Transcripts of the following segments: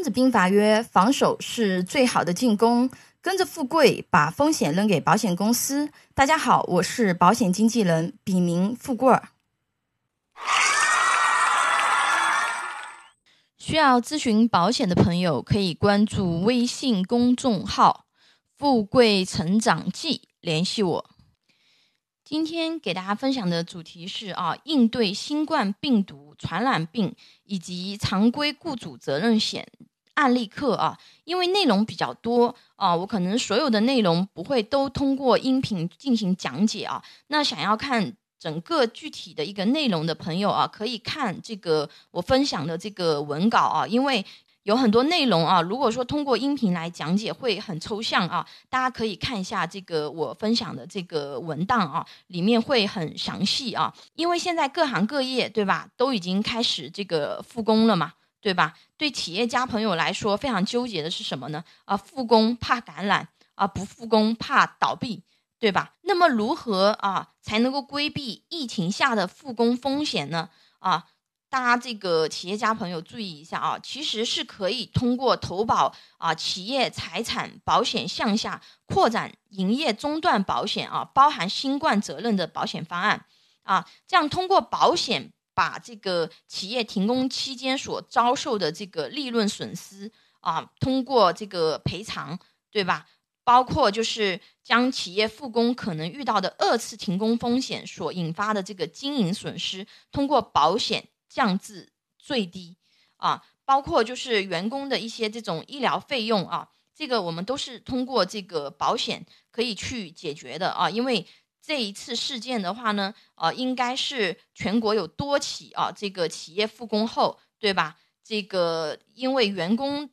孙子兵法曰：“防守是最好的进攻。”跟着富贵，把风险扔给保险公司。大家好，我是保险经纪人，笔名富贵儿。需要咨询保险的朋友，可以关注微信公众号“富贵成长记”，联系我。今天给大家分享的主题是啊，应对新冠病毒传染病以及常规雇主责任险。案例课啊，因为内容比较多啊，我可能所有的内容不会都通过音频进行讲解啊。那想要看整个具体的一个内容的朋友啊，可以看这个我分享的这个文稿啊，因为有很多内容啊，如果说通过音频来讲解会很抽象啊，大家可以看一下这个我分享的这个文档啊，里面会很详细啊。因为现在各行各业对吧，都已经开始这个复工了嘛。对吧？对企业家朋友来说，非常纠结的是什么呢？啊，复工怕感染，啊，不复工怕倒闭，对吧？那么如何啊才能够规避疫情下的复工风险呢？啊，大家这个企业家朋友注意一下啊，其实是可以通过投保啊企业财产保险项下扩展营业中断保险啊，包含新冠责任的保险方案啊，这样通过保险。把这个企业停工期间所遭受的这个利润损失啊，通过这个赔偿，对吧？包括就是将企业复工可能遇到的二次停工风险所引发的这个经营损失，通过保险降至最低啊。包括就是员工的一些这种医疗费用啊，这个我们都是通过这个保险可以去解决的啊，因为。这一次事件的话呢，呃，应该是全国有多起啊，这个企业复工后，对吧？这个因为员工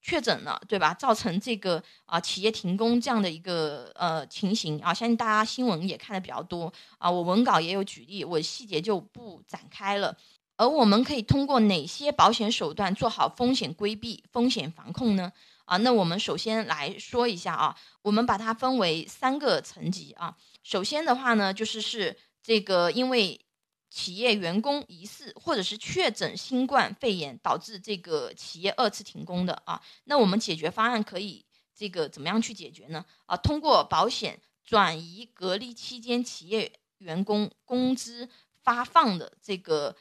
确诊了，对吧？造成这个啊企业停工这样的一个呃情形啊，相信大家新闻也看的比较多啊，我文稿也有举例，我细节就不展开了。而我们可以通过哪些保险手段做好风险规避、风险防控呢？啊，那我们首先来说一下啊，我们把它分为三个层级啊。首先的话呢，就是是这个因为企业员工疑似或者是确诊新冠肺炎导致这个企业二次停工的啊，那我们解决方案可以这个怎么样去解决呢？啊，通过保险转移隔离期间企业员工工资发放的这个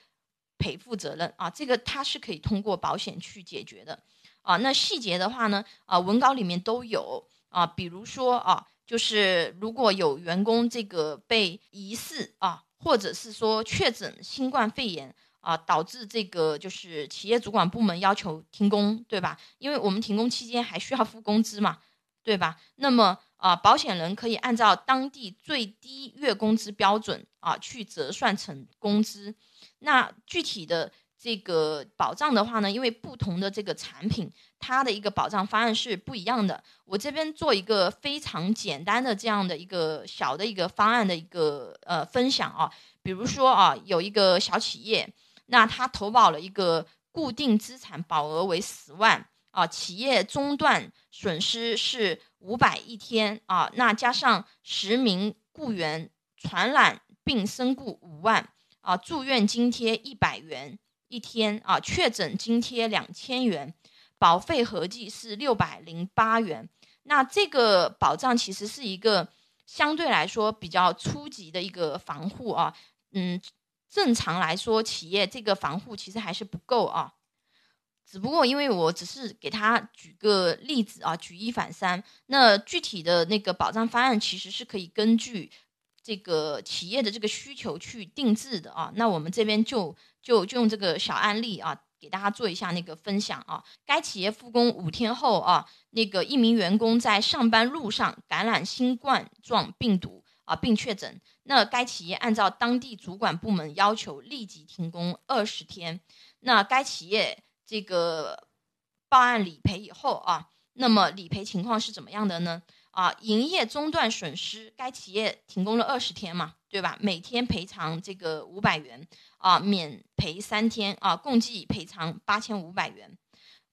赔付责任啊，这个它是可以通过保险去解决的啊。那细节的话呢，啊，文稿里面都有啊，比如说啊。就是如果有员工这个被疑似啊，或者是说确诊新冠肺炎啊，导致这个就是企业主管部门要求停工，对吧？因为我们停工期间还需要付工资嘛，对吧？那么啊，保险人可以按照当地最低月工资标准啊去折算成工资。那具体的。这个保障的话呢，因为不同的这个产品，它的一个保障方案是不一样的。我这边做一个非常简单的这样的一个小的一个方案的一个呃分享啊，比如说啊，有一个小企业，那他投保了一个固定资产保额为十万啊，企业中断损失是五百一天啊，那加上十名雇员传染病身故五万啊，住院津贴一百元。一天啊，确诊津贴两千元，保费合计是六百零八元。那这个保障其实是一个相对来说比较初级的一个防护啊。嗯，正常来说，企业这个防护其实还是不够啊。只不过因为我只是给他举个例子啊，举一反三。那具体的那个保障方案其实是可以根据。这个企业的这个需求去定制的啊，那我们这边就就就用这个小案例啊，给大家做一下那个分享啊。该企业复工五天后啊，那个一名员工在上班路上感染新冠状病毒啊，并确诊。那该企业按照当地主管部门要求立即停工二十天。那该企业这个报案理赔以后啊，那么理赔情况是怎么样的呢？啊，营业中断损失，该企业停工了二十天嘛，对吧？每天赔偿这个五百元，啊，免赔三天，啊，共计赔偿八千五百元。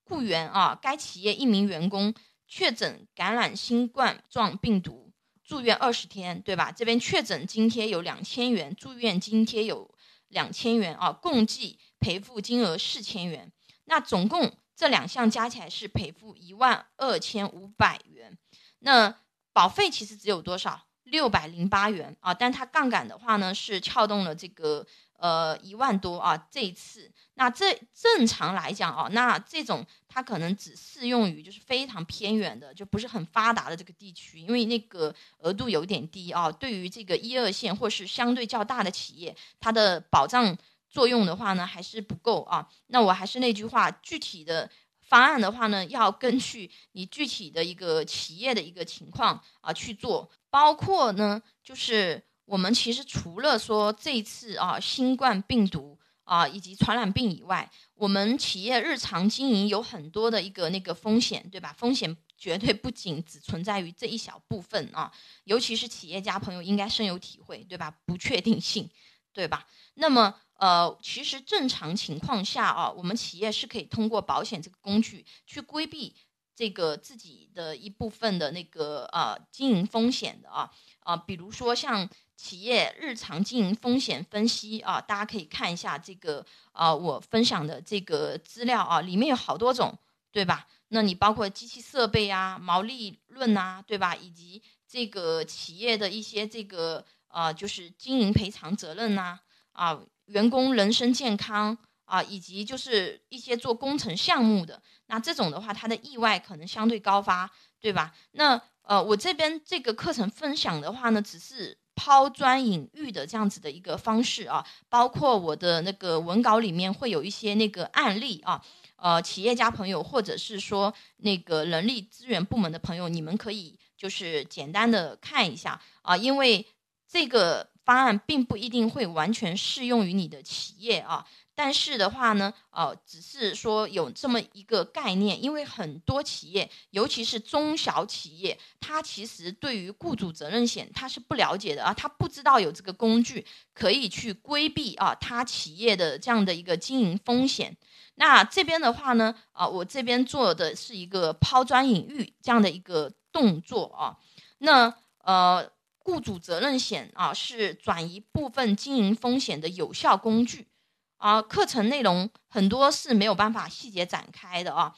雇员啊，该企业一名员工确诊感染新冠状病毒，住院二十天，对吧？这边确诊津贴有两千元，住院津贴有两千元，啊，共计赔付金额四千元。那总共这两项加起来是赔付一万二千五百元。那保费其实只有多少？六百零八元啊，但它杠杆的话呢，是撬动了这个呃一万多啊。这一次，那这正常来讲啊，那这种它可能只适用于就是非常偏远的，就不是很发达的这个地区，因为那个额度有点低啊。对于这个一二线或是相对较大的企业，它的保障作用的话呢，还是不够啊。那我还是那句话，具体的。方案的话呢，要根据你具体的一个企业的一个情况啊去做，包括呢，就是我们其实除了说这次啊新冠病毒啊以及传染病以外，我们企业日常经营有很多的一个那个风险，对吧？风险绝对不仅只存在于这一小部分啊，尤其是企业家朋友应该深有体会，对吧？不确定性，对吧？那么。呃，其实正常情况下啊，我们企业是可以通过保险这个工具去规避这个自己的一部分的那个呃经营风险的啊啊，比如说像企业日常经营风险分析啊，大家可以看一下这个啊我分享的这个资料啊，里面有好多种，对吧？那你包括机器设备啊、毛利润啊，对吧？以及这个企业的一些这个呃就是经营赔偿责任呐啊。员工人身健康啊，以及就是一些做工程项目的，那这种的话，它的意外可能相对高发，对吧？那呃，我这边这个课程分享的话呢，只是抛砖引玉的这样子的一个方式啊，包括我的那个文稿里面会有一些那个案例啊，呃，企业家朋友或者是说那个人力资源部门的朋友，你们可以就是简单的看一下啊，因为这个。方案并不一定会完全适用于你的企业啊，但是的话呢，呃，只是说有这么一个概念，因为很多企业，尤其是中小企业，它其实对于雇主责任险它是不了解的啊，他不知道有这个工具可以去规避啊，他企业的这样的一个经营风险。那这边的话呢，啊，我这边做的是一个抛砖引玉这样的一个动作啊，那呃。雇主责任险啊，是转移部分经营风险的有效工具啊。课程内容很多是没有办法细节展开的啊。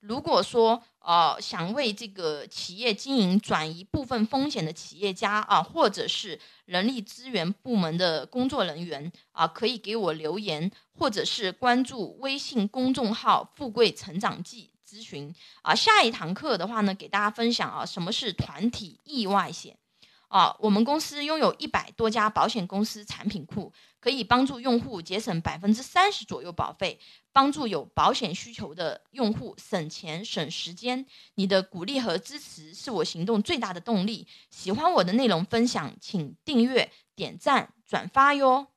如果说呃想为这个企业经营转移部分风险的企业家啊，或者是人力资源部门的工作人员啊，可以给我留言，或者是关注微信公众号“富贵成长记”咨询啊。下一堂课的话呢，给大家分享啊，什么是团体意外险。啊，我们公司拥有一百多家保险公司产品库，可以帮助用户节省百分之三十左右保费，帮助有保险需求的用户省钱省时间。你的鼓励和支持是我行动最大的动力。喜欢我的内容分享，请订阅、点赞、转发哟。